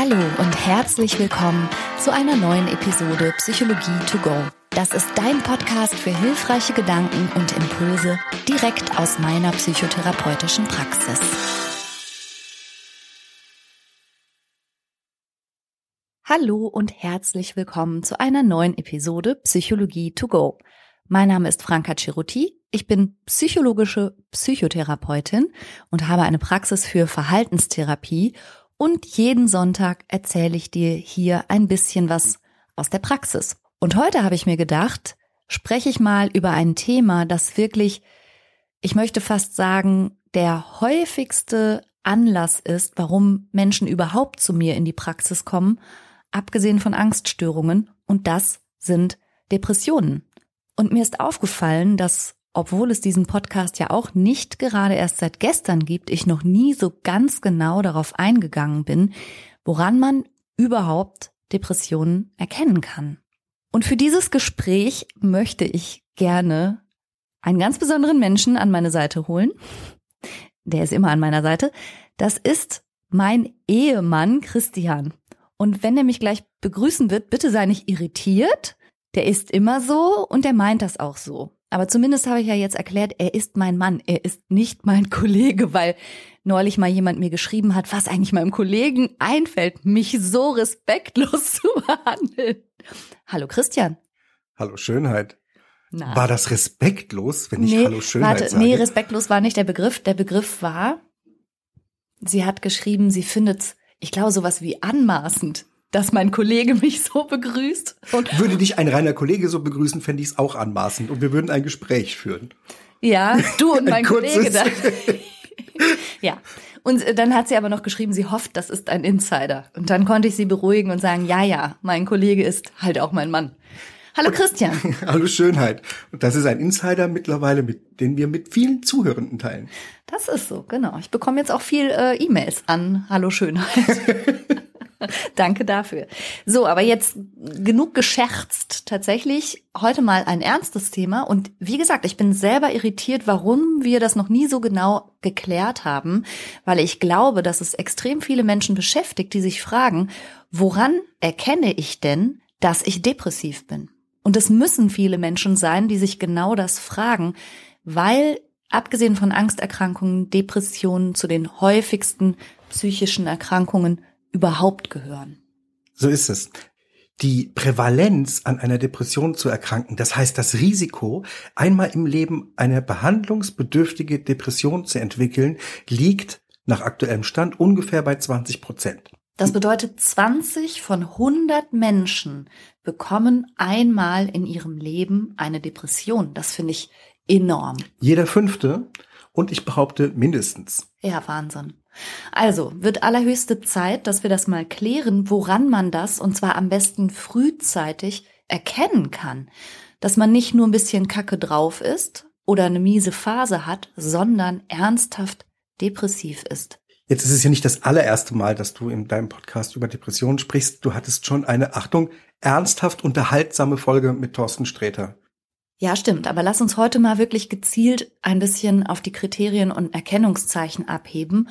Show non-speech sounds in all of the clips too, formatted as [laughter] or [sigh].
Hallo und herzlich willkommen zu einer neuen Episode Psychologie to go. Das ist dein Podcast für hilfreiche Gedanken und Impulse direkt aus meiner psychotherapeutischen Praxis. Hallo und herzlich willkommen zu einer neuen Episode Psychologie to go. Mein Name ist Franka Ceruti. Ich bin psychologische Psychotherapeutin und habe eine Praxis für Verhaltenstherapie und jeden Sonntag erzähle ich dir hier ein bisschen was aus der Praxis. Und heute habe ich mir gedacht, spreche ich mal über ein Thema, das wirklich, ich möchte fast sagen, der häufigste Anlass ist, warum Menschen überhaupt zu mir in die Praxis kommen, abgesehen von Angststörungen, und das sind Depressionen. Und mir ist aufgefallen, dass obwohl es diesen Podcast ja auch nicht gerade erst seit gestern gibt, ich noch nie so ganz genau darauf eingegangen bin, woran man überhaupt Depressionen erkennen kann. Und für dieses Gespräch möchte ich gerne einen ganz besonderen Menschen an meine Seite holen. Der ist immer an meiner Seite. Das ist mein Ehemann Christian. Und wenn er mich gleich begrüßen wird, bitte sei nicht irritiert. Der ist immer so und der meint das auch so. Aber zumindest habe ich ja jetzt erklärt, er ist mein Mann, er ist nicht mein [laughs] Kollege, weil neulich mal jemand mir geschrieben hat, was eigentlich meinem Kollegen einfällt, mich so respektlos [laughs] zu behandeln. Hallo Christian. Hallo Schönheit. Na. War das respektlos, wenn ich nee, Hallo Schönheit warte, sage? Nee, respektlos war nicht der Begriff. Der Begriff war, sie hat geschrieben, sie findet, ich glaube, sowas wie anmaßend dass mein Kollege mich so begrüßt. Und Würde dich ein reiner Kollege so begrüßen, fände ich es auch anmaßend und wir würden ein Gespräch führen. Ja, du und [laughs] mein Kollege da. [laughs] ja. Und dann hat sie aber noch geschrieben, sie hofft, das ist ein Insider. Und dann konnte ich sie beruhigen und sagen, ja, ja, mein Kollege ist halt auch mein Mann. Hallo Christian. [laughs] Hallo Schönheit. Und das ist ein Insider mittlerweile, mit, den wir mit vielen Zuhörenden teilen. Das ist so, genau. Ich bekomme jetzt auch viel äh, E-Mails an Hallo Schönheit. [laughs] Danke dafür. So, aber jetzt genug gescherzt. Tatsächlich heute mal ein ernstes Thema. Und wie gesagt, ich bin selber irritiert, warum wir das noch nie so genau geklärt haben, weil ich glaube, dass es extrem viele Menschen beschäftigt, die sich fragen, woran erkenne ich denn, dass ich depressiv bin? Und es müssen viele Menschen sein, die sich genau das fragen, weil abgesehen von Angsterkrankungen, Depressionen zu den häufigsten psychischen Erkrankungen überhaupt gehören. So ist es. Die Prävalenz an einer Depression zu erkranken, das heißt das Risiko, einmal im Leben eine behandlungsbedürftige Depression zu entwickeln, liegt nach aktuellem Stand ungefähr bei 20 Prozent. Das bedeutet, 20 von 100 Menschen bekommen einmal in ihrem Leben eine Depression. Das finde ich enorm. Jeder fünfte und ich behaupte mindestens. Ja, Wahnsinn. Also wird allerhöchste Zeit, dass wir das mal klären, woran man das, und zwar am besten frühzeitig, erkennen kann. Dass man nicht nur ein bisschen Kacke drauf ist oder eine miese Phase hat, sondern ernsthaft depressiv ist. Jetzt ist es ja nicht das allererste Mal, dass du in deinem Podcast über Depressionen sprichst. Du hattest schon eine, Achtung, ernsthaft unterhaltsame Folge mit Thorsten Sträter. Ja, stimmt. Aber lass uns heute mal wirklich gezielt ein bisschen auf die Kriterien und Erkennungszeichen abheben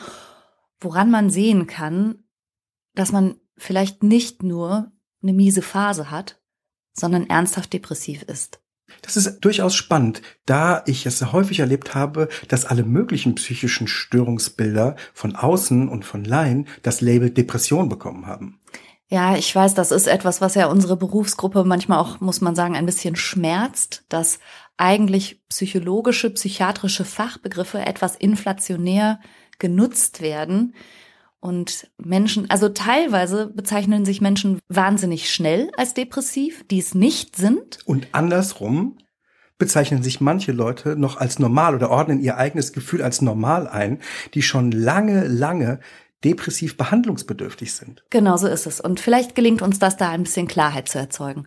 woran man sehen kann, dass man vielleicht nicht nur eine miese Phase hat, sondern ernsthaft depressiv ist. Das ist durchaus spannend, da ich es häufig erlebt habe, dass alle möglichen psychischen Störungsbilder von außen und von Laien das Label Depression bekommen haben. Ja, ich weiß, das ist etwas, was ja unsere Berufsgruppe manchmal auch, muss man sagen, ein bisschen schmerzt, dass eigentlich psychologische, psychiatrische Fachbegriffe etwas inflationär genutzt werden. Und Menschen, also teilweise bezeichnen sich Menschen wahnsinnig schnell als depressiv, die es nicht sind. Und andersrum bezeichnen sich manche Leute noch als normal oder ordnen ihr eigenes Gefühl als normal ein, die schon lange, lange depressiv behandlungsbedürftig sind. Genau so ist es. Und vielleicht gelingt uns das da ein bisschen Klarheit zu erzeugen.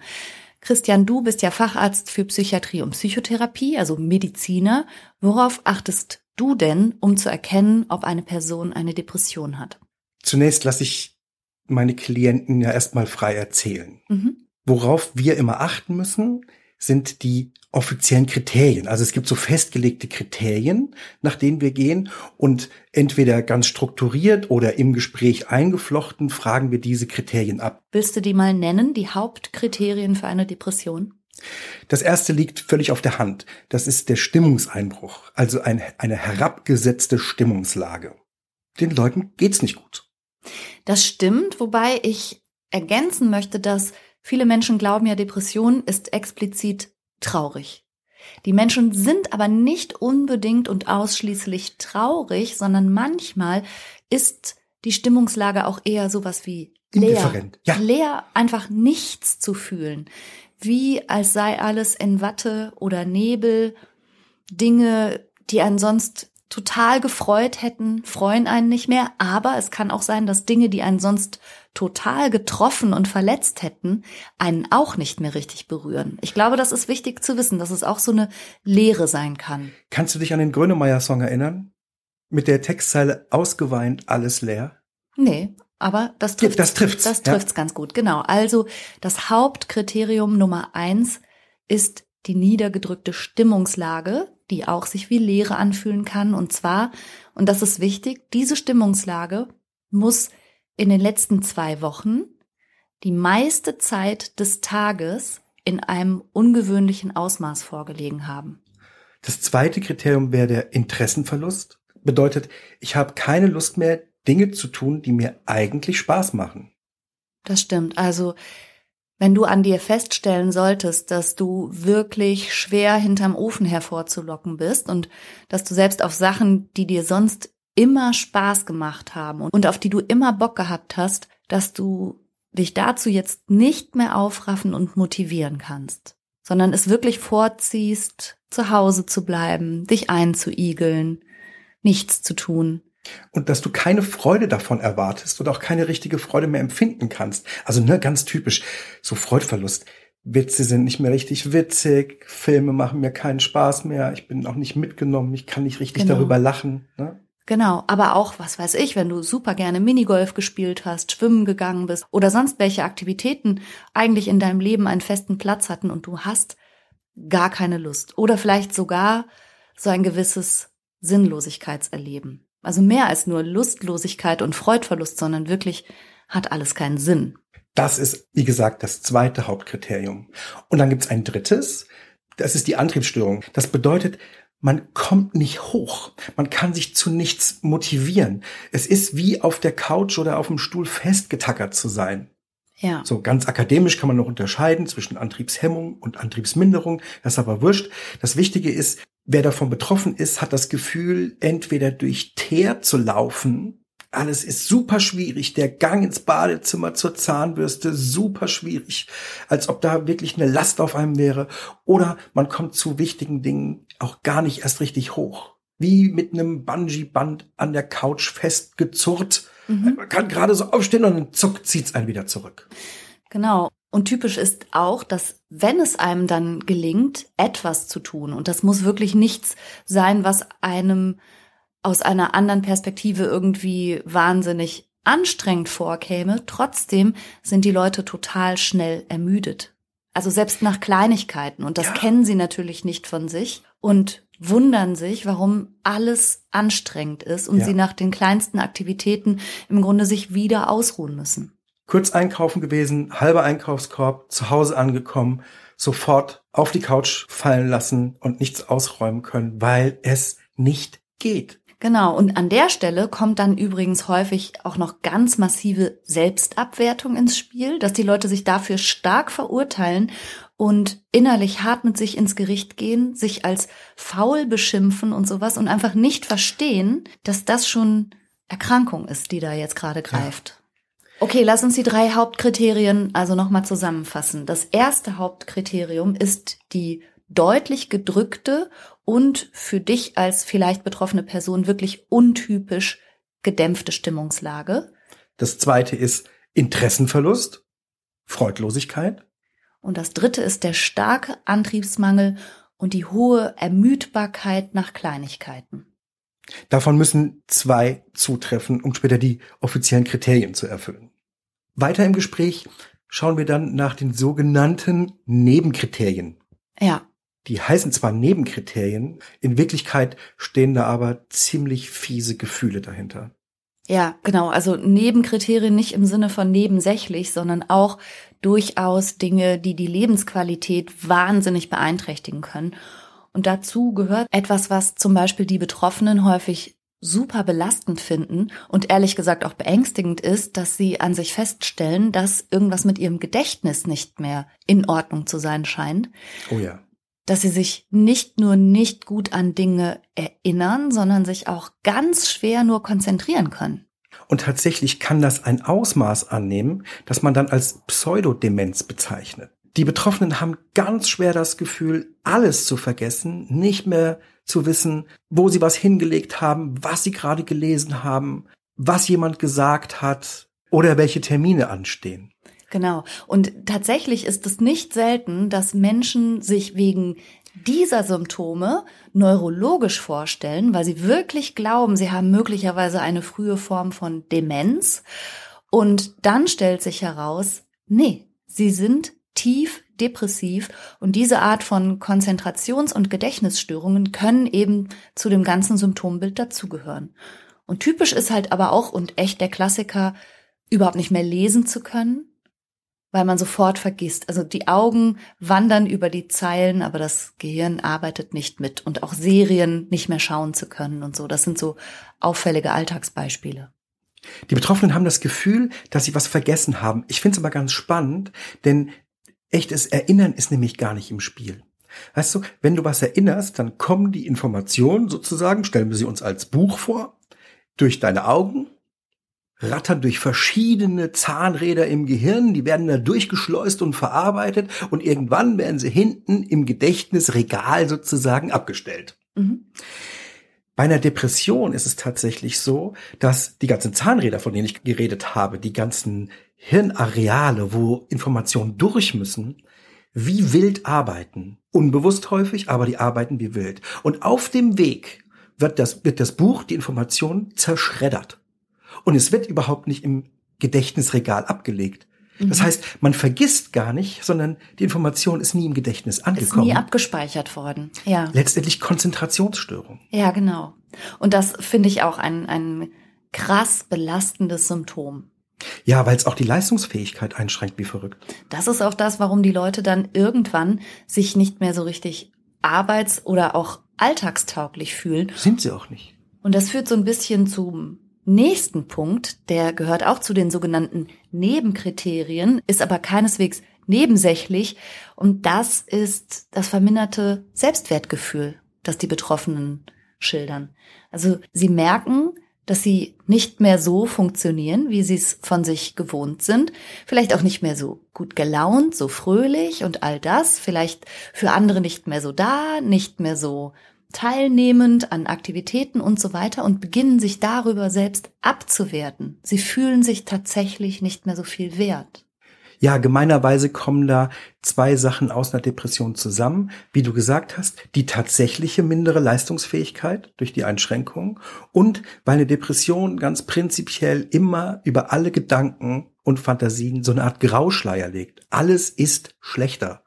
Christian, du bist ja Facharzt für Psychiatrie und Psychotherapie, also Mediziner. Worauf achtest du denn, um zu erkennen, ob eine Person eine Depression hat? Zunächst lasse ich meine Klienten ja erstmal frei erzählen. Mhm. Worauf wir immer achten müssen, sind die offiziellen Kriterien. Also es gibt so festgelegte Kriterien, nach denen wir gehen und entweder ganz strukturiert oder im Gespräch eingeflochten fragen wir diese Kriterien ab. Willst du die mal nennen, die Hauptkriterien für eine Depression? Das erste liegt völlig auf der Hand. Das ist der Stimmungseinbruch, also ein, eine herabgesetzte Stimmungslage. Den Leuten geht's nicht gut. Das stimmt, wobei ich ergänzen möchte, dass viele Menschen glauben ja, Depression ist explizit traurig. Die Menschen sind aber nicht unbedingt und ausschließlich traurig, sondern manchmal ist die Stimmungslage auch eher sowas wie leer. Ja. Leer, einfach nichts zu fühlen. Wie als sei alles in Watte oder Nebel. Dinge, die einen sonst total gefreut hätten, freuen einen nicht mehr. Aber es kann auch sein, dass Dinge, die einen sonst total getroffen und verletzt hätten, einen auch nicht mehr richtig berühren. Ich glaube, das ist wichtig zu wissen, dass es auch so eine Leere sein kann. Kannst du dich an den Grönemeyer-Song erinnern? Mit der Textzeile ausgeweint, alles leer? Nee, aber das trifft das trifft's. Das trifft's ja. ganz gut, genau. Also das Hauptkriterium Nummer eins ist die niedergedrückte Stimmungslage, die auch sich wie Leere anfühlen kann. Und zwar, und das ist wichtig, diese Stimmungslage muss in den letzten zwei Wochen die meiste Zeit des Tages in einem ungewöhnlichen Ausmaß vorgelegen haben. Das zweite Kriterium wäre der Interessenverlust. Bedeutet, ich habe keine Lust mehr, Dinge zu tun, die mir eigentlich Spaß machen. Das stimmt. Also wenn du an dir feststellen solltest, dass du wirklich schwer hinterm Ofen hervorzulocken bist und dass du selbst auf Sachen, die dir sonst immer Spaß gemacht haben und auf die du immer Bock gehabt hast, dass du dich dazu jetzt nicht mehr aufraffen und motivieren kannst, sondern es wirklich vorziehst, zu Hause zu bleiben, dich einzuigeln, nichts zu tun. Und dass du keine Freude davon erwartest und auch keine richtige Freude mehr empfinden kannst. Also ne, ganz typisch, so Freudverlust. Witze sind nicht mehr richtig witzig, Filme machen mir keinen Spaß mehr, ich bin auch nicht mitgenommen, ich kann nicht richtig genau. darüber lachen. Ne? Genau, aber auch, was weiß ich, wenn du super gerne Minigolf gespielt hast, schwimmen gegangen bist oder sonst welche Aktivitäten eigentlich in deinem Leben einen festen Platz hatten und du hast gar keine Lust oder vielleicht sogar so ein gewisses Sinnlosigkeitserleben. Also mehr als nur Lustlosigkeit und Freudverlust, sondern wirklich hat alles keinen Sinn. Das ist, wie gesagt, das zweite Hauptkriterium. Und dann gibt's ein drittes, das ist die Antriebsstörung. Das bedeutet, man kommt nicht hoch. Man kann sich zu nichts motivieren. Es ist wie auf der Couch oder auf dem Stuhl festgetackert zu sein. Ja. So ganz akademisch kann man noch unterscheiden zwischen Antriebshemmung und Antriebsminderung. Das ist aber wurscht. Das Wichtige ist, wer davon betroffen ist, hat das Gefühl, entweder durch Teer zu laufen. Alles ist super schwierig. Der Gang ins Badezimmer zur Zahnbürste, super schwierig. Als ob da wirklich eine Last auf einem wäre. Oder man kommt zu wichtigen Dingen auch gar nicht erst richtig hoch. Wie mit einem Bungee-Band an der Couch festgezurrt Mhm. Man kann gerade so aufstehen und dann zuckt zieht's einen wieder zurück. Genau. Und typisch ist auch, dass wenn es einem dann gelingt, etwas zu tun, und das muss wirklich nichts sein, was einem aus einer anderen Perspektive irgendwie wahnsinnig anstrengend vorkäme, trotzdem sind die Leute total schnell ermüdet. Also selbst nach Kleinigkeiten. Und das ja. kennen sie natürlich nicht von sich. Und wundern sich, warum alles anstrengend ist und ja. sie nach den kleinsten Aktivitäten im Grunde sich wieder ausruhen müssen. Kurz einkaufen gewesen, halber Einkaufskorb, zu Hause angekommen, sofort auf die Couch fallen lassen und nichts ausräumen können, weil es nicht geht. Genau, und an der Stelle kommt dann übrigens häufig auch noch ganz massive Selbstabwertung ins Spiel, dass die Leute sich dafür stark verurteilen und innerlich hart mit sich ins Gericht gehen, sich als faul beschimpfen und sowas und einfach nicht verstehen, dass das schon Erkrankung ist, die da jetzt gerade greift. Ja. Okay, lass uns die drei Hauptkriterien also nochmal zusammenfassen. Das erste Hauptkriterium ist die deutlich gedrückte und für dich als vielleicht betroffene Person wirklich untypisch gedämpfte Stimmungslage. Das zweite ist Interessenverlust, Freudlosigkeit. Und das dritte ist der starke Antriebsmangel und die hohe Ermüdbarkeit nach Kleinigkeiten. Davon müssen zwei zutreffen, um später die offiziellen Kriterien zu erfüllen. Weiter im Gespräch schauen wir dann nach den sogenannten Nebenkriterien. Ja. Die heißen zwar Nebenkriterien, in Wirklichkeit stehen da aber ziemlich fiese Gefühle dahinter. Ja, genau. Also Nebenkriterien nicht im Sinne von nebensächlich, sondern auch durchaus Dinge, die die Lebensqualität wahnsinnig beeinträchtigen können. Und dazu gehört etwas, was zum Beispiel die Betroffenen häufig super belastend finden und ehrlich gesagt auch beängstigend ist, dass sie an sich feststellen, dass irgendwas mit ihrem Gedächtnis nicht mehr in Ordnung zu sein scheint. Oh ja. Dass sie sich nicht nur nicht gut an Dinge erinnern, sondern sich auch ganz schwer nur konzentrieren können. Und tatsächlich kann das ein Ausmaß annehmen, das man dann als Pseudodemenz bezeichnet. Die Betroffenen haben ganz schwer das Gefühl, alles zu vergessen, nicht mehr zu wissen, wo sie was hingelegt haben, was sie gerade gelesen haben, was jemand gesagt hat oder welche Termine anstehen. Genau. Und tatsächlich ist es nicht selten, dass Menschen sich wegen dieser Symptome neurologisch vorstellen, weil sie wirklich glauben, sie haben möglicherweise eine frühe Form von Demenz. Und dann stellt sich heraus, nee, sie sind tief depressiv und diese Art von Konzentrations- und Gedächtnisstörungen können eben zu dem ganzen Symptombild dazugehören. Und typisch ist halt aber auch und echt der Klassiker, überhaupt nicht mehr lesen zu können, weil man sofort vergisst. Also die Augen wandern über die Zeilen, aber das Gehirn arbeitet nicht mit und auch Serien nicht mehr schauen zu können und so. Das sind so auffällige Alltagsbeispiele. Die Betroffenen haben das Gefühl, dass sie was vergessen haben. Ich finde es aber ganz spannend, denn echtes Erinnern ist nämlich gar nicht im Spiel. Weißt du, wenn du was erinnerst, dann kommen die Informationen sozusagen, stellen wir sie uns als Buch vor, durch deine Augen, rattern durch verschiedene Zahnräder im Gehirn, die werden da durchgeschleust und verarbeitet und irgendwann werden sie hinten im Gedächtnisregal sozusagen abgestellt. Mhm. Bei einer Depression ist es tatsächlich so, dass die ganzen Zahnräder, von denen ich geredet habe, die ganzen Hirnareale, wo Informationen durch müssen, wie wild arbeiten. Unbewusst häufig, aber die arbeiten wie wild. Und auf dem Weg wird das, wird das Buch, die Information zerschreddert. Und es wird überhaupt nicht im Gedächtnisregal abgelegt. Das mhm. heißt, man vergisst gar nicht, sondern die Information ist nie im Gedächtnis angekommen. Ist nie abgespeichert worden. Ja. Letztendlich Konzentrationsstörung. Ja, genau. Und das finde ich auch ein, ein krass belastendes Symptom. Ja, weil es auch die Leistungsfähigkeit einschränkt wie verrückt. Das ist auch das, warum die Leute dann irgendwann sich nicht mehr so richtig arbeits- oder auch alltagstauglich fühlen. Sind sie auch nicht. Und das führt so ein bisschen zum nächsten Punkt, der gehört auch zu den sogenannten Nebenkriterien, ist aber keineswegs nebensächlich. Und das ist das verminderte Selbstwertgefühl, das die Betroffenen schildern. Also sie merken, dass sie nicht mehr so funktionieren, wie sie es von sich gewohnt sind, vielleicht auch nicht mehr so gut gelaunt, so fröhlich und all das, vielleicht für andere nicht mehr so da, nicht mehr so teilnehmend an Aktivitäten und so weiter und beginnen sich darüber selbst abzuwerten. Sie fühlen sich tatsächlich nicht mehr so viel wert. Ja, gemeinerweise kommen da zwei Sachen aus einer Depression zusammen. Wie du gesagt hast, die tatsächliche mindere Leistungsfähigkeit durch die Einschränkung und weil eine Depression ganz prinzipiell immer über alle Gedanken und Fantasien so eine Art Grauschleier legt. Alles ist schlechter.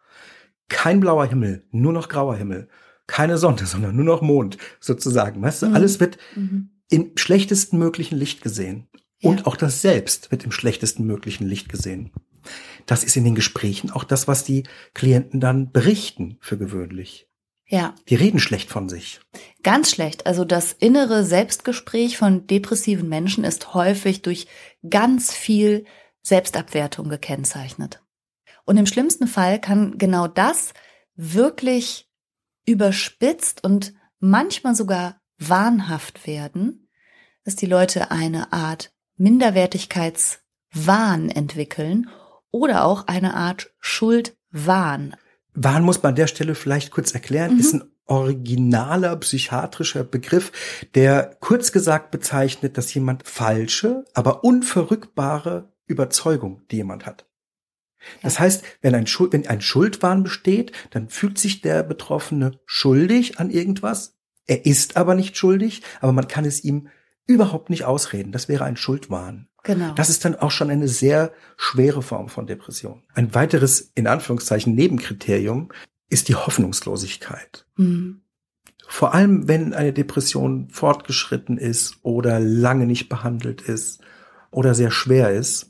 Kein blauer Himmel, nur noch grauer Himmel keine Sonne, sondern nur noch Mond sozusagen. Weißt du, mhm. alles wird mhm. im schlechtesten möglichen Licht gesehen. Ja. Und auch das Selbst wird im schlechtesten möglichen Licht gesehen. Das ist in den Gesprächen auch das, was die Klienten dann berichten für gewöhnlich. Ja. Die reden schlecht von sich. Ganz schlecht. Also das innere Selbstgespräch von depressiven Menschen ist häufig durch ganz viel Selbstabwertung gekennzeichnet. Und im schlimmsten Fall kann genau das wirklich überspitzt und manchmal sogar wahnhaft werden, dass die Leute eine Art Minderwertigkeitswahn entwickeln oder auch eine Art Schuldwahn. Wahn muss man an der Stelle vielleicht kurz erklären, mhm. ist ein originaler psychiatrischer Begriff, der kurz gesagt bezeichnet, dass jemand falsche, aber unverrückbare Überzeugung, die jemand hat. Das heißt, wenn ein, Schuld, wenn ein Schuldwahn besteht, dann fühlt sich der Betroffene schuldig an irgendwas. Er ist aber nicht schuldig, aber man kann es ihm überhaupt nicht ausreden. Das wäre ein Schuldwahn. Genau. Das ist dann auch schon eine sehr schwere Form von Depression. Ein weiteres, in Anführungszeichen, Nebenkriterium ist die Hoffnungslosigkeit. Mhm. Vor allem, wenn eine Depression fortgeschritten ist oder lange nicht behandelt ist oder sehr schwer ist,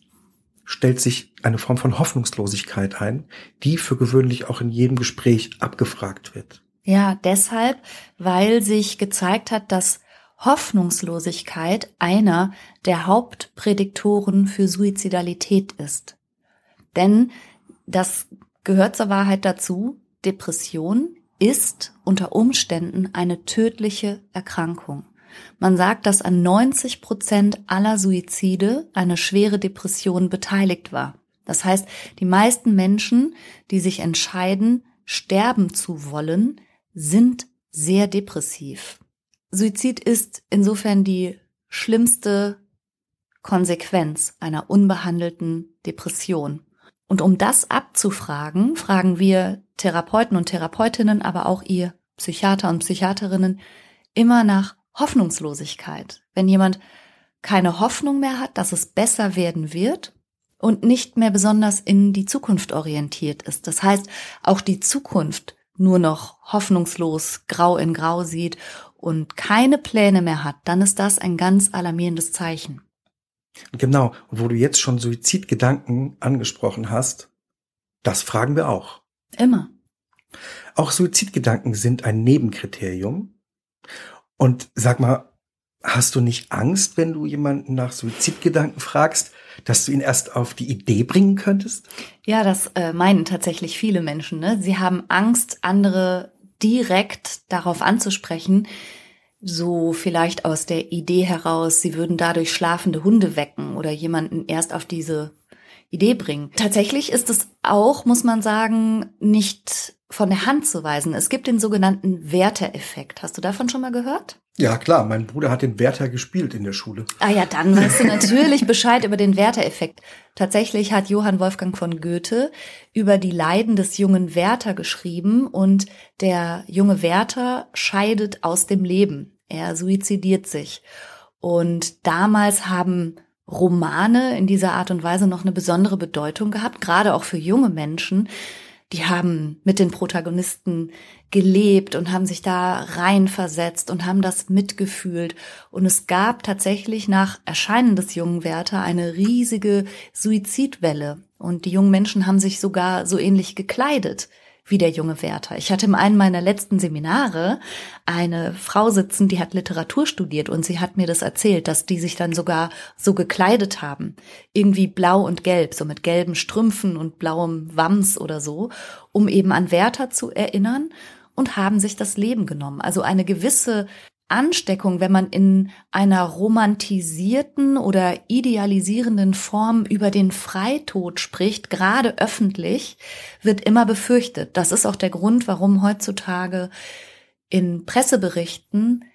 stellt sich eine Form von Hoffnungslosigkeit ein, die für gewöhnlich auch in jedem Gespräch abgefragt wird. Ja, deshalb, weil sich gezeigt hat, dass Hoffnungslosigkeit einer der Hauptprädiktoren für Suizidalität ist. Denn das gehört zur Wahrheit dazu, Depression ist unter Umständen eine tödliche Erkrankung. Man sagt, dass an 90 Prozent aller Suizide eine schwere Depression beteiligt war. Das heißt, die meisten Menschen, die sich entscheiden, sterben zu wollen, sind sehr depressiv. Suizid ist insofern die schlimmste Konsequenz einer unbehandelten Depression. Und um das abzufragen, fragen wir Therapeuten und Therapeutinnen, aber auch ihr Psychiater und Psychiaterinnen immer nach Hoffnungslosigkeit. Wenn jemand keine Hoffnung mehr hat, dass es besser werden wird und nicht mehr besonders in die Zukunft orientiert ist. Das heißt, auch die Zukunft nur noch hoffnungslos grau in grau sieht und keine Pläne mehr hat, dann ist das ein ganz alarmierendes Zeichen. Genau, und wo du jetzt schon Suizidgedanken angesprochen hast, das fragen wir auch. Immer. Auch Suizidgedanken sind ein Nebenkriterium. Und sag mal, hast du nicht Angst, wenn du jemanden nach Suizidgedanken fragst, dass du ihn erst auf die Idee bringen könntest? Ja, das äh, meinen tatsächlich viele Menschen. Ne? Sie haben Angst, andere direkt darauf anzusprechen, so vielleicht aus der Idee heraus, sie würden dadurch schlafende Hunde wecken oder jemanden erst auf diese Idee bringen. Tatsächlich ist es auch, muss man sagen, nicht von der Hand zu weisen. Es gibt den sogenannten Werter-Effekt. Hast du davon schon mal gehört? Ja, klar. Mein Bruder hat den Werther gespielt in der Schule. Ah ja, dann [laughs] weißt du natürlich Bescheid über den Werther-Effekt. Tatsächlich hat Johann Wolfgang von Goethe über die Leiden des jungen Werther geschrieben und der junge Werther scheidet aus dem Leben. Er suizidiert sich. Und damals haben Romane in dieser Art und Weise noch eine besondere Bedeutung gehabt, gerade auch für junge Menschen, die haben mit den Protagonisten gelebt und haben sich da reinversetzt und haben das mitgefühlt. Und es gab tatsächlich nach Erscheinen des jungen Werther eine riesige Suizidwelle. Und die jungen Menschen haben sich sogar so ähnlich gekleidet wie der junge Werther. Ich hatte in einem meiner letzten Seminare eine Frau sitzen, die hat Literatur studiert und sie hat mir das erzählt, dass die sich dann sogar so gekleidet haben. Irgendwie blau und gelb, so mit gelben Strümpfen und blauem Wams oder so, um eben an Werther zu erinnern und haben sich das Leben genommen. Also eine gewisse Ansteckung, wenn man in einer romantisierten oder idealisierenden Form über den Freitod spricht, gerade öffentlich, wird immer befürchtet. Das ist auch der Grund, warum heutzutage in Presseberichten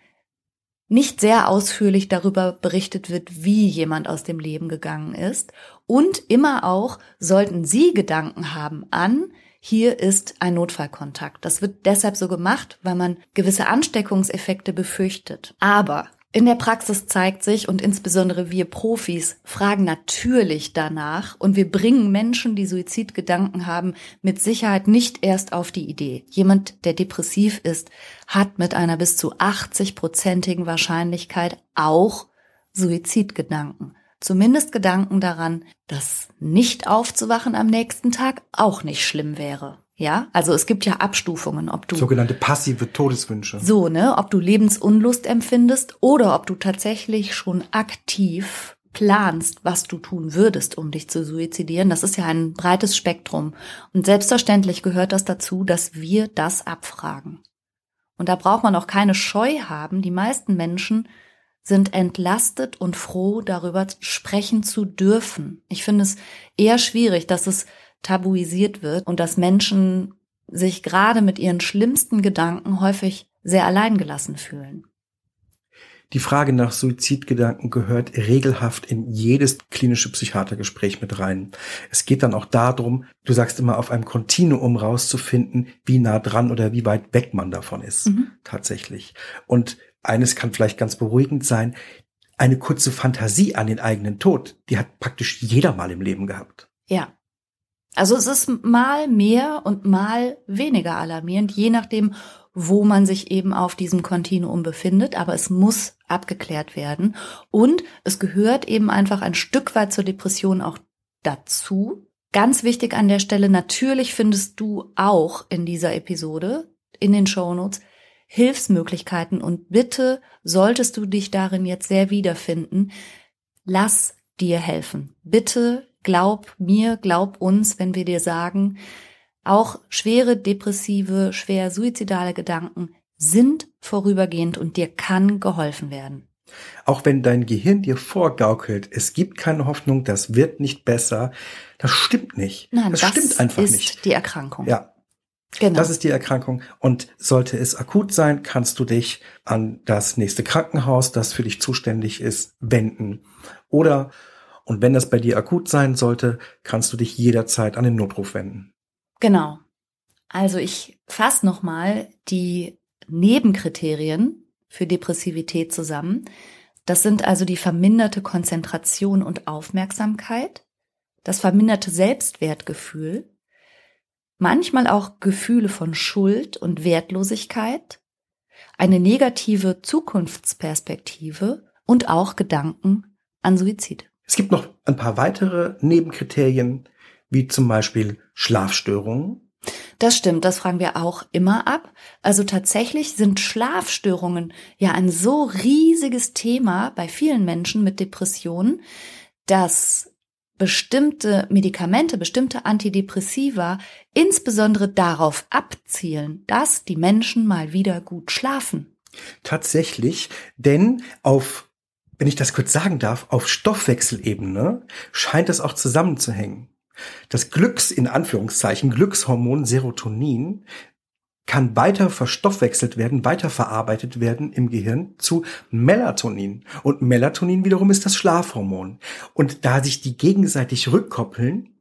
nicht sehr ausführlich darüber berichtet wird, wie jemand aus dem Leben gegangen ist. Und immer auch sollten Sie Gedanken haben an, hier ist ein Notfallkontakt. Das wird deshalb so gemacht, weil man gewisse Ansteckungseffekte befürchtet. Aber in der Praxis zeigt sich, und insbesondere wir Profis fragen natürlich danach, und wir bringen Menschen, die Suizidgedanken haben, mit Sicherheit nicht erst auf die Idee. Jemand, der depressiv ist, hat mit einer bis zu 80-prozentigen Wahrscheinlichkeit auch Suizidgedanken zumindest Gedanken daran, dass nicht aufzuwachen am nächsten Tag auch nicht schlimm wäre. Ja, also es gibt ja Abstufungen, ob du sogenannte passive Todeswünsche. So, ne, ob du Lebensunlust empfindest oder ob du tatsächlich schon aktiv planst, was du tun würdest, um dich zu suizidieren. Das ist ja ein breites Spektrum und selbstverständlich gehört das dazu, dass wir das abfragen. Und da braucht man auch keine Scheu haben. Die meisten Menschen sind entlastet und froh, darüber sprechen zu dürfen. Ich finde es eher schwierig, dass es tabuisiert wird und dass Menschen sich gerade mit ihren schlimmsten Gedanken häufig sehr alleingelassen fühlen. Die Frage nach Suizidgedanken gehört regelhaft in jedes klinische Psychiatergespräch mit rein. Es geht dann auch darum, du sagst immer auf einem Kontinuum rauszufinden, wie nah dran oder wie weit weg man davon ist, mhm. tatsächlich. Und eines kann vielleicht ganz beruhigend sein, eine kurze Fantasie an den eigenen Tod, die hat praktisch jeder mal im Leben gehabt. Ja. Also es ist mal mehr und mal weniger alarmierend, je nachdem, wo man sich eben auf diesem Kontinuum befindet, aber es muss abgeklärt werden. Und es gehört eben einfach ein Stück weit zur Depression auch dazu. Ganz wichtig an der Stelle, natürlich findest du auch in dieser Episode, in den Shownotes, Hilfsmöglichkeiten und bitte solltest du dich darin jetzt sehr wiederfinden, lass dir helfen. Bitte glaub mir, glaub uns, wenn wir dir sagen, auch schwere depressive, schwer suizidale Gedanken sind vorübergehend und dir kann geholfen werden. Auch wenn dein Gehirn dir vorgaukelt, es gibt keine Hoffnung, das wird nicht besser, das stimmt nicht. Nein, das, das stimmt einfach ist nicht. die Erkrankung. Ja. Genau. Das ist die Erkrankung. Und sollte es akut sein, kannst du dich an das nächste Krankenhaus, das für dich zuständig ist, wenden. Oder, und wenn das bei dir akut sein sollte, kannst du dich jederzeit an den Notruf wenden. Genau. Also ich fasse nochmal die Nebenkriterien für Depressivität zusammen. Das sind also die verminderte Konzentration und Aufmerksamkeit, das verminderte Selbstwertgefühl, manchmal auch Gefühle von Schuld und Wertlosigkeit, eine negative Zukunftsperspektive und auch Gedanken an Suizid. Es gibt noch ein paar weitere Nebenkriterien, wie zum Beispiel Schlafstörungen. Das stimmt, das fragen wir auch immer ab. Also tatsächlich sind Schlafstörungen ja ein so riesiges Thema bei vielen Menschen mit Depressionen, dass bestimmte Medikamente, bestimmte Antidepressiva insbesondere darauf abzielen, dass die Menschen mal wieder gut schlafen. Tatsächlich, denn auf, wenn ich das kurz sagen darf, auf Stoffwechselebene scheint es auch zusammenzuhängen. Das Glücks, in Anführungszeichen, Glückshormon Serotonin kann weiter verstoffwechselt werden, weiter verarbeitet werden im Gehirn zu Melatonin. Und Melatonin wiederum ist das Schlafhormon. Und da sich die gegenseitig rückkoppeln,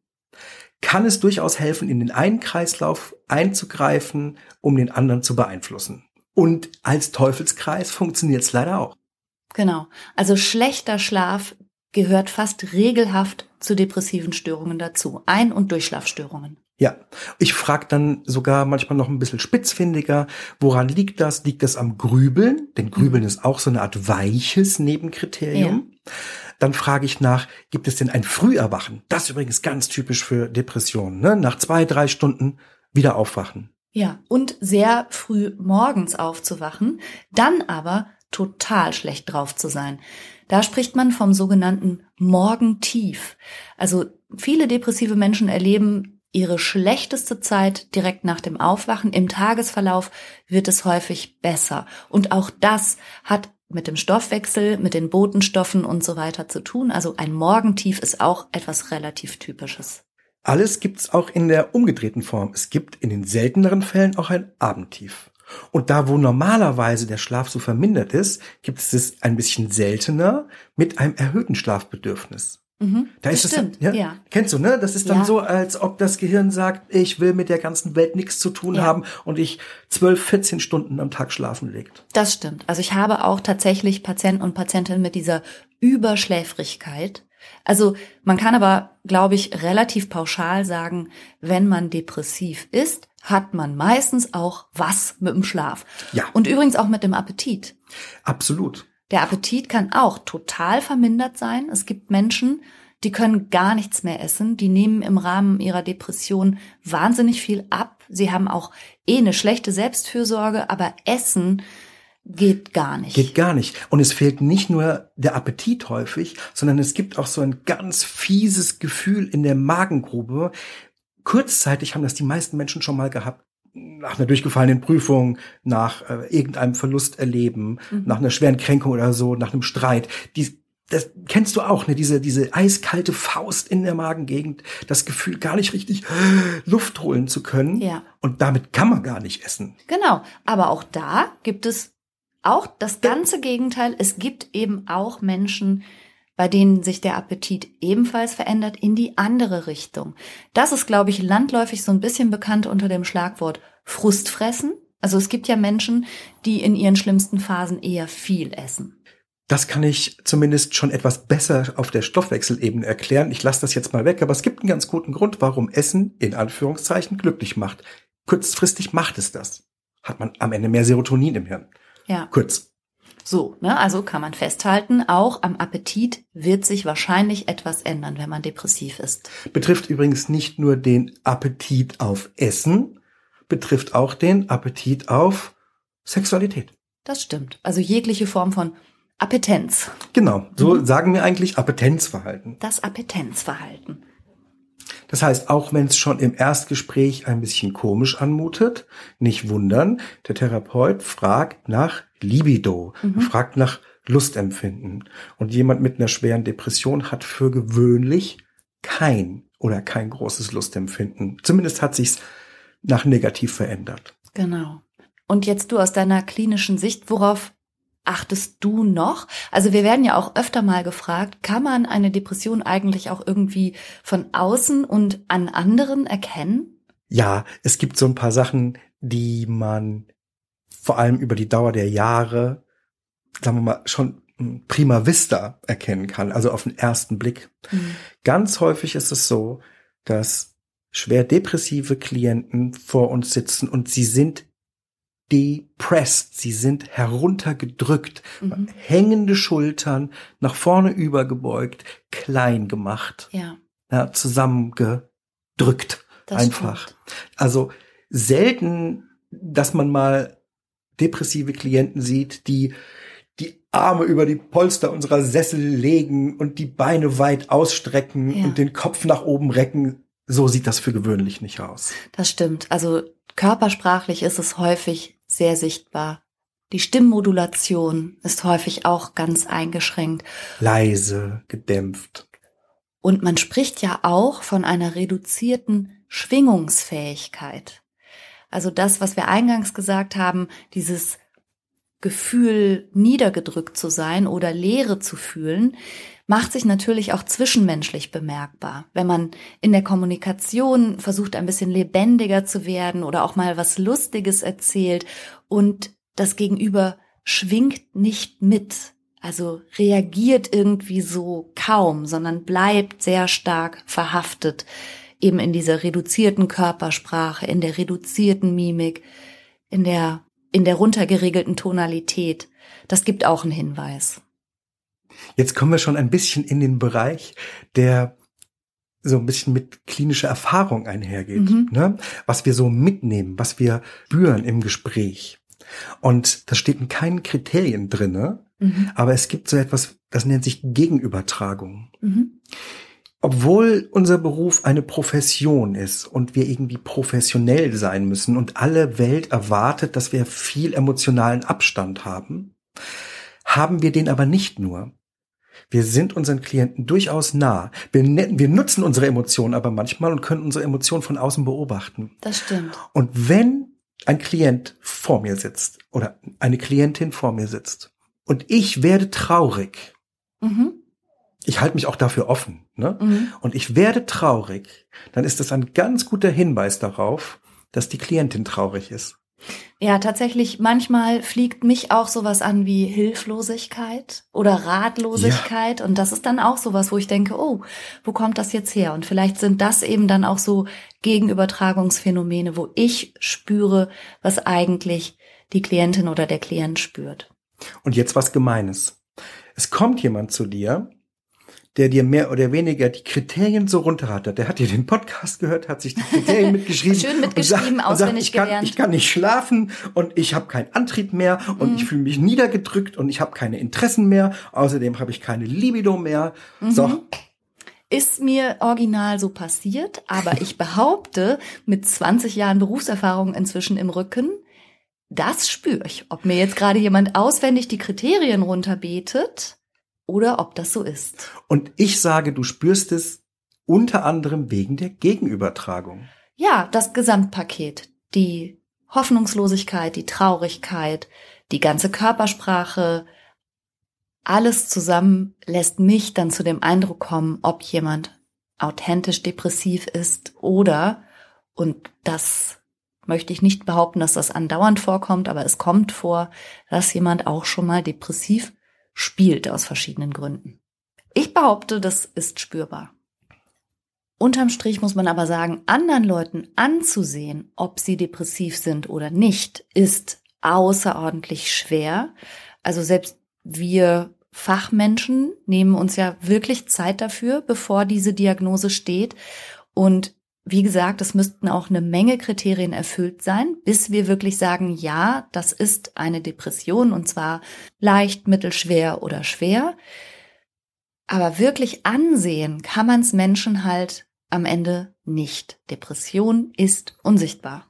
kann es durchaus helfen, in den einen Kreislauf einzugreifen, um den anderen zu beeinflussen. Und als Teufelskreis funktioniert es leider auch. Genau. Also schlechter Schlaf gehört fast regelhaft zu depressiven Störungen dazu. Ein- und Durchschlafstörungen. Ja, ich frage dann sogar manchmal noch ein bisschen spitzfindiger, woran liegt das? Liegt das am Grübeln? Denn Grübeln mhm. ist auch so eine Art weiches Nebenkriterium. Ja. Dann frage ich nach, gibt es denn ein Früherwachen? Das ist übrigens ganz typisch für Depressionen. Ne? Nach zwei, drei Stunden wieder aufwachen. Ja, und sehr früh morgens aufzuwachen, dann aber total schlecht drauf zu sein. Da spricht man vom sogenannten Morgentief. Also viele depressive Menschen erleben ihre schlechteste Zeit direkt nach dem Aufwachen. Im Tagesverlauf wird es häufig besser. Und auch das hat mit dem Stoffwechsel, mit den Botenstoffen und so weiter zu tun. Also ein Morgentief ist auch etwas relativ Typisches. Alles gibt's auch in der umgedrehten Form. Es gibt in den selteneren Fällen auch ein Abendtief. Und da, wo normalerweise der Schlaf so vermindert ist, gibt es es ein bisschen seltener mit einem erhöhten Schlafbedürfnis. Mhm, da ist das es, stimmt, ja, ja. Kennst du, ne? Das ist dann Ja. so, als ob das Gehirn sagt, ich will mit der ganzen Welt nichts zu tun Ja. haben und ich 12, 14 Stunden am Tag schlafen legt. Das stimmt. Also ich habe auch tatsächlich Patienten und Patientinnen mit dieser Überschläfrigkeit. Also man kann aber, glaube ich, relativ pauschal sagen, wenn man depressiv ist, hat man meistens auch was mit dem Schlaf. Ja. Und übrigens auch mit dem Appetit. Absolut. Der Appetit kann auch total vermindert sein. Es gibt Menschen, die können gar nichts mehr essen. Die nehmen im Rahmen ihrer Depression wahnsinnig viel ab. Sie haben auch eh eine schlechte Selbstfürsorge, aber Essen geht gar nicht. Geht gar nicht. Und es fehlt nicht nur der Appetit häufig, sondern es gibt auch so ein ganz fieses Gefühl in der Magengrube. Kurzzeitig haben das die meisten Menschen schon mal gehabt. Nach einer durchgefallenen Prüfung, nach äh, irgendeinem Verlust erleben, Mhm. nach einer schweren Kränkung oder so, nach einem Streit. Die, das kennst du auch, ne? Diese, diese eiskalte Faust in der Magengegend, das Gefühl, gar nicht richtig Luft holen zu können. Ja. Und damit kann man gar nicht essen. Genau. Aber auch da gibt es auch das ganze Gegenteil. Es gibt eben auch Menschen, bei denen sich der Appetit ebenfalls verändert in die andere Richtung. Das ist, glaube ich, landläufig so ein bisschen bekannt unter dem Schlagwort Frustfressen. Also es gibt ja Menschen, die in ihren schlimmsten Phasen eher viel essen. Das kann ich zumindest schon etwas besser auf der Stoffwechselebene erklären. Ich lasse das jetzt mal weg, aber es gibt einen ganz guten Grund, warum Essen in Anführungszeichen glücklich macht. Kurzfristig macht es das. Hat man am Ende mehr Serotonin im Hirn. Ja. Kurz. So, ne, also kann man festhalten, auch am Appetit wird sich wahrscheinlich etwas ändern, wenn man depressiv ist. Betrifft übrigens nicht nur den Appetit auf Essen, betrifft auch den Appetit auf Sexualität. Das stimmt. Also jegliche Form von Appetenz. Genau, so mhm. sagen wir eigentlich Appetenzverhalten. Das Appetenzverhalten. Das heißt, auch wenn es schon im Erstgespräch ein bisschen komisch anmutet, nicht wundern, der Therapeut fragt nach Libido, mhm. fragt nach Lustempfinden. Und jemand mit einer schweren Depression hat für gewöhnlich kein oder kein großes Lustempfinden. Zumindest hat sich's nach negativ verändert. Genau. Und jetzt du aus deiner klinischen Sicht, worauf achtest du noch? Also wir werden ja auch öfter mal gefragt, kann man eine Depression eigentlich auch irgendwie von außen und an anderen erkennen? Ja, es gibt so ein paar Sachen, die man vor allem über die Dauer der Jahre, sagen wir mal, schon prima vista erkennen kann, also auf den ersten Blick. Mhm. Ganz häufig ist es so, dass schwer depressive Klienten vor uns sitzen und sie sind depressed, sie sind heruntergedrückt, mhm. hängende Schultern, nach vorne übergebeugt, klein gemacht, ja. ja zusammengedrückt, das einfach. Stimmt. Also selten, dass man mal depressive Klienten sieht, die die Arme über die Polster unserer Sessel legen und die Beine weit ausstrecken ja. und den Kopf nach oben recken. So sieht das für gewöhnlich nicht aus. Das stimmt. Also körpersprachlich ist es häufig sehr sichtbar. Die Stimmmodulation ist häufig auch ganz eingeschränkt. Leise, gedämpft. Und man spricht ja auch von einer reduzierten Schwingungsfähigkeit. Also das, was wir eingangs gesagt haben, dieses Gefühl, niedergedrückt zu sein oder Leere zu fühlen, macht sich natürlich auch zwischenmenschlich bemerkbar. Wenn man in der Kommunikation versucht, ein bisschen lebendiger zu werden oder auch mal was Lustiges erzählt und das Gegenüber schwingt nicht mit, also reagiert irgendwie so kaum, sondern bleibt sehr stark verhaftet, eben in dieser reduzierten Körpersprache, in der reduzierten Mimik, in der, in der runtergeregelten Tonalität. Das gibt auch einen Hinweis. Jetzt kommen wir schon ein bisschen in den Bereich, der so ein bisschen mit klinischer Erfahrung einhergeht, mhm. ne? was wir so mitnehmen, was wir spüren im Gespräch. Und das steht in keinen Kriterien drinne, mhm. aber es gibt so etwas, das nennt sich Gegenübertragung. Mhm. Obwohl unser Beruf eine Profession ist und wir irgendwie professionell sein müssen und alle Welt erwartet, dass wir viel emotionalen Abstand haben, haben wir den aber nicht nur. Wir sind unseren Klienten durchaus nah. Wir, ne-, wir nutzen unsere Emotionen aber manchmal und können unsere Emotionen von außen beobachten. Das stimmt. Und wenn ein Klient vor mir sitzt oder eine Klientin vor mir sitzt und ich werde traurig, mhm. Ich halte mich auch dafür offen, ne? Mhm. und ich werde traurig, dann ist das ein ganz guter Hinweis darauf, dass die Klientin traurig ist. Ja, tatsächlich, manchmal fliegt mich auch sowas an wie Hilflosigkeit oder Ratlosigkeit. Ja. Und das ist dann auch sowas, wo ich denke, oh, wo kommt das jetzt her? Und vielleicht sind das eben dann auch so Gegenübertragungsphänomene, wo ich spüre, was eigentlich die Klientin oder der Klient spürt. Und jetzt was Gemeines. Es kommt jemand zu dir der dir mehr oder weniger die Kriterien so runterrattert. Der hat dir den Podcast gehört, hat sich die Kriterien [laughs] mitgeschrieben. Schön mitgeschrieben, sagt, auswendig sagt, ich kann, gelernt. Ich kann nicht schlafen und ich habe keinen Antrieb mehr und mhm. ich fühle mich niedergedrückt und ich habe keine Interessen mehr. Außerdem habe ich keine Libido mehr. Mhm. So. Ist mir original so passiert, aber ich behaupte, mit 20 Jahren Berufserfahrung inzwischen im Rücken, das spüre ich. Ob mir jetzt gerade jemand auswendig die Kriterien runterbetet, oder ob das so ist. Und ich sage, du spürst es unter anderem wegen der Gegenübertragung. Ja, das Gesamtpaket. Die Hoffnungslosigkeit, die Traurigkeit, die ganze Körpersprache, alles zusammen lässt mich dann zu dem Eindruck kommen, ob jemand authentisch depressiv ist oder, und das möchte ich nicht behaupten, dass das andauernd vorkommt, aber es kommt vor, dass jemand auch schon mal depressiv spielt aus verschiedenen Gründen. Ich behaupte, das ist spürbar. Unterm Strich muss man aber sagen, anderen Leuten anzusehen, ob sie depressiv sind oder nicht, ist außerordentlich schwer. Also selbst wir Fachmenschen nehmen uns ja wirklich Zeit dafür, bevor diese Diagnose steht. Und wie gesagt, es müssten auch eine Menge Kriterien erfüllt sein, bis wir wirklich sagen, ja, das ist eine Depression und zwar leicht, mittelschwer oder schwer. Aber wirklich ansehen kann man es Menschen halt am Ende nicht. Depression ist unsichtbar.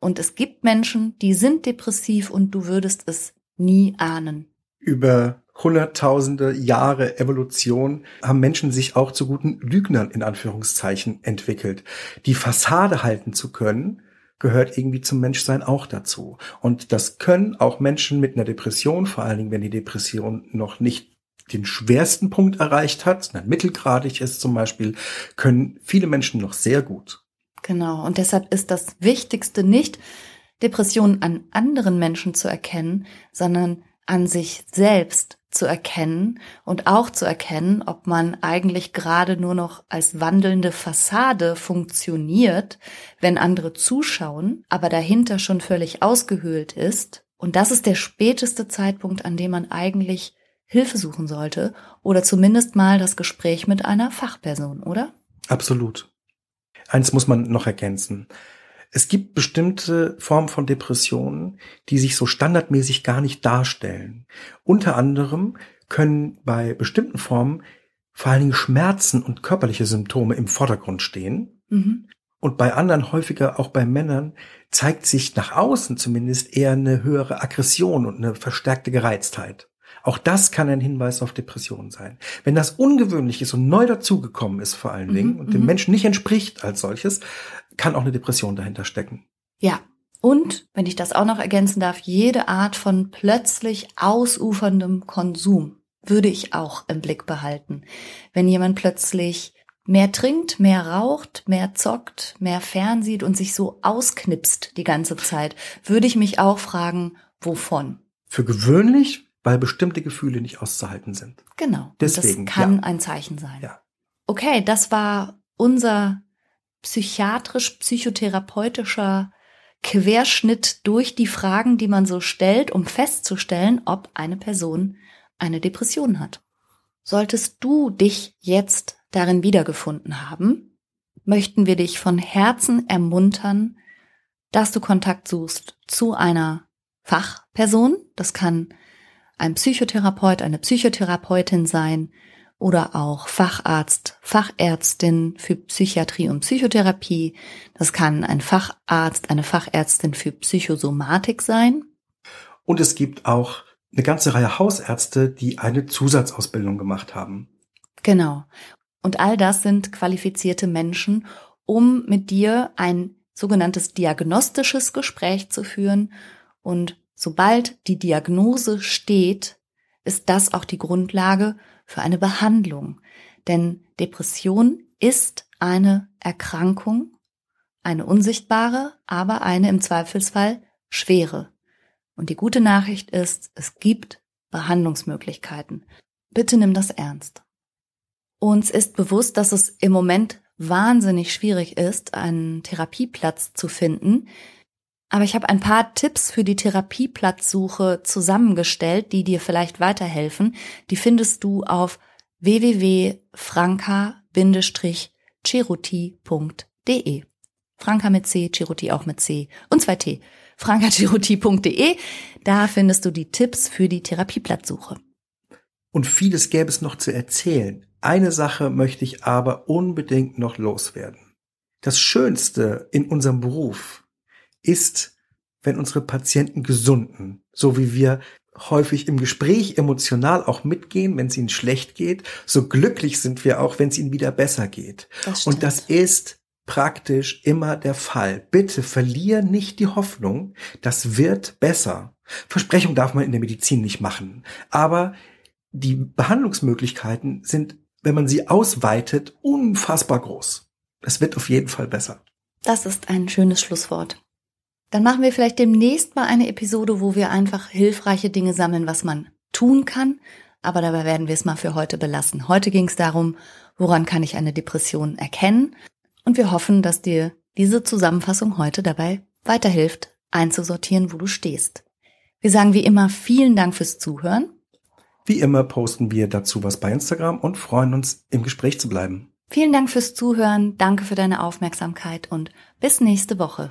Und es gibt Menschen, die sind depressiv und du würdest es nie ahnen. Über hunderttausende Jahre Evolution haben Menschen sich auch zu guten Lügnern in Anführungszeichen entwickelt. Die Fassade halten zu können, gehört irgendwie zum Menschsein auch dazu. Und das können auch Menschen mit einer Depression, vor allen Dingen, wenn die Depression noch nicht den schwersten Punkt erreicht hat, mittelgradig ist zum Beispiel, können viele Menschen noch sehr gut. Genau. Und deshalb ist das Wichtigste nicht, Depressionen an anderen Menschen zu erkennen, sondern an sich selbst zu erkennen und auch zu erkennen, ob man eigentlich gerade nur noch als wandelnde Fassade funktioniert, wenn andere zuschauen, aber dahinter schon völlig ausgehöhlt ist. Und das ist der späteste Zeitpunkt, an dem man eigentlich Hilfe suchen sollte oder zumindest mal das Gespräch mit einer Fachperson, oder? Absolut. Eins muss man noch ergänzen. Es gibt bestimmte Formen von Depressionen, die sich so standardmäßig gar nicht darstellen. Unter anderem können bei bestimmten Formen vor allen Dingen Schmerzen und körperliche Symptome im Vordergrund stehen. Mhm. Und bei anderen, häufiger auch bei Männern, zeigt sich nach außen zumindest eher eine höhere Aggression und eine verstärkte Gereiztheit. Auch das kann ein Hinweis auf Depressionen sein. Wenn das ungewöhnlich ist und neu dazugekommen ist vor allen Dingen mhm, und dem mhm. Menschen nicht entspricht als solches, kann auch eine Depression dahinter stecken. Ja. Und, wenn ich das auch noch ergänzen darf, jede Art von plötzlich ausuferndem Konsum würde ich auch im Blick behalten. Wenn jemand plötzlich mehr trinkt, mehr raucht, mehr zockt, mehr fernsieht und sich so ausknipst die ganze Zeit, würde ich mich auch fragen, wovon? Für gewöhnlich weil bestimmte Gefühle nicht auszuhalten sind. Genau. Deswegen. Das kann ja. ein Zeichen sein. Ja. Okay, das war unser psychiatrisch-psychotherapeutischer Querschnitt durch die Fragen, die man so stellt, um festzustellen, ob eine Person eine Depression hat. Solltest du dich jetzt darin wiedergefunden haben, möchten wir dich von Herzen ermuntern, dass du Kontakt suchst zu einer Fachperson. Das kann ein Psychotherapeut, eine Psychotherapeutin sein oder auch Facharzt, Fachärztin für Psychiatrie und Psychotherapie. Das kann ein Facharzt, eine Fachärztin für Psychosomatik sein. Und es gibt auch eine ganze Reihe Hausärzte, die eine Zusatzausbildung gemacht haben. Genau. Und all das sind qualifizierte Menschen, um mit dir ein sogenanntes diagnostisches Gespräch zu führen und Sobald die Diagnose steht, ist das auch die Grundlage für eine Behandlung. Denn Depression ist eine Erkrankung, eine unsichtbare, aber eine im Zweifelsfall schwere. Und die gute Nachricht ist, es gibt Behandlungsmöglichkeiten. Bitte nimm das ernst. Uns ist bewusst, dass es im Moment wahnsinnig schwierig ist, einen Therapieplatz zu finden, aber ich habe ein paar Tipps für die Therapieplatzsuche zusammengestellt, die dir vielleicht weiterhelfen. Die findest du auf www.franka-ceruti.de. Franka mit C, Ceruti auch mit C und zwei T. frankaceruti.de. Da findest du die Tipps für die Therapieplatzsuche. Und vieles gäbe es noch zu erzählen. Eine Sache möchte ich aber unbedingt noch loswerden. Das Schönste in unserem Beruf ist, wenn unsere Patienten gesunden, so wie wir häufig im Gespräch emotional auch mitgehen, wenn es ihnen schlecht geht, so glücklich sind wir auch, wenn es ihnen wieder besser geht. Das Und das ist praktisch immer der Fall. Bitte verlier nicht die Hoffnung, das wird besser. Versprechung darf man in der Medizin nicht machen, aber die Behandlungsmöglichkeiten sind, wenn man sie ausweitet, unfassbar groß. Es wird auf jeden Fall besser. Das ist ein schönes Schlusswort. Dann machen wir vielleicht demnächst mal eine Episode, wo wir einfach hilfreiche Dinge sammeln, was man tun kann. Aber dabei werden wir es mal für heute belassen. Heute ging es darum, woran kann ich eine Depression erkennen? Und wir hoffen, dass dir diese Zusammenfassung heute dabei weiterhilft, einzusortieren, wo du stehst. Wir sagen wie immer vielen Dank fürs Zuhören. Wie immer posten wir dazu was bei Instagram und freuen uns, im Gespräch zu bleiben. Vielen Dank fürs Zuhören, danke für deine Aufmerksamkeit und bis nächste Woche.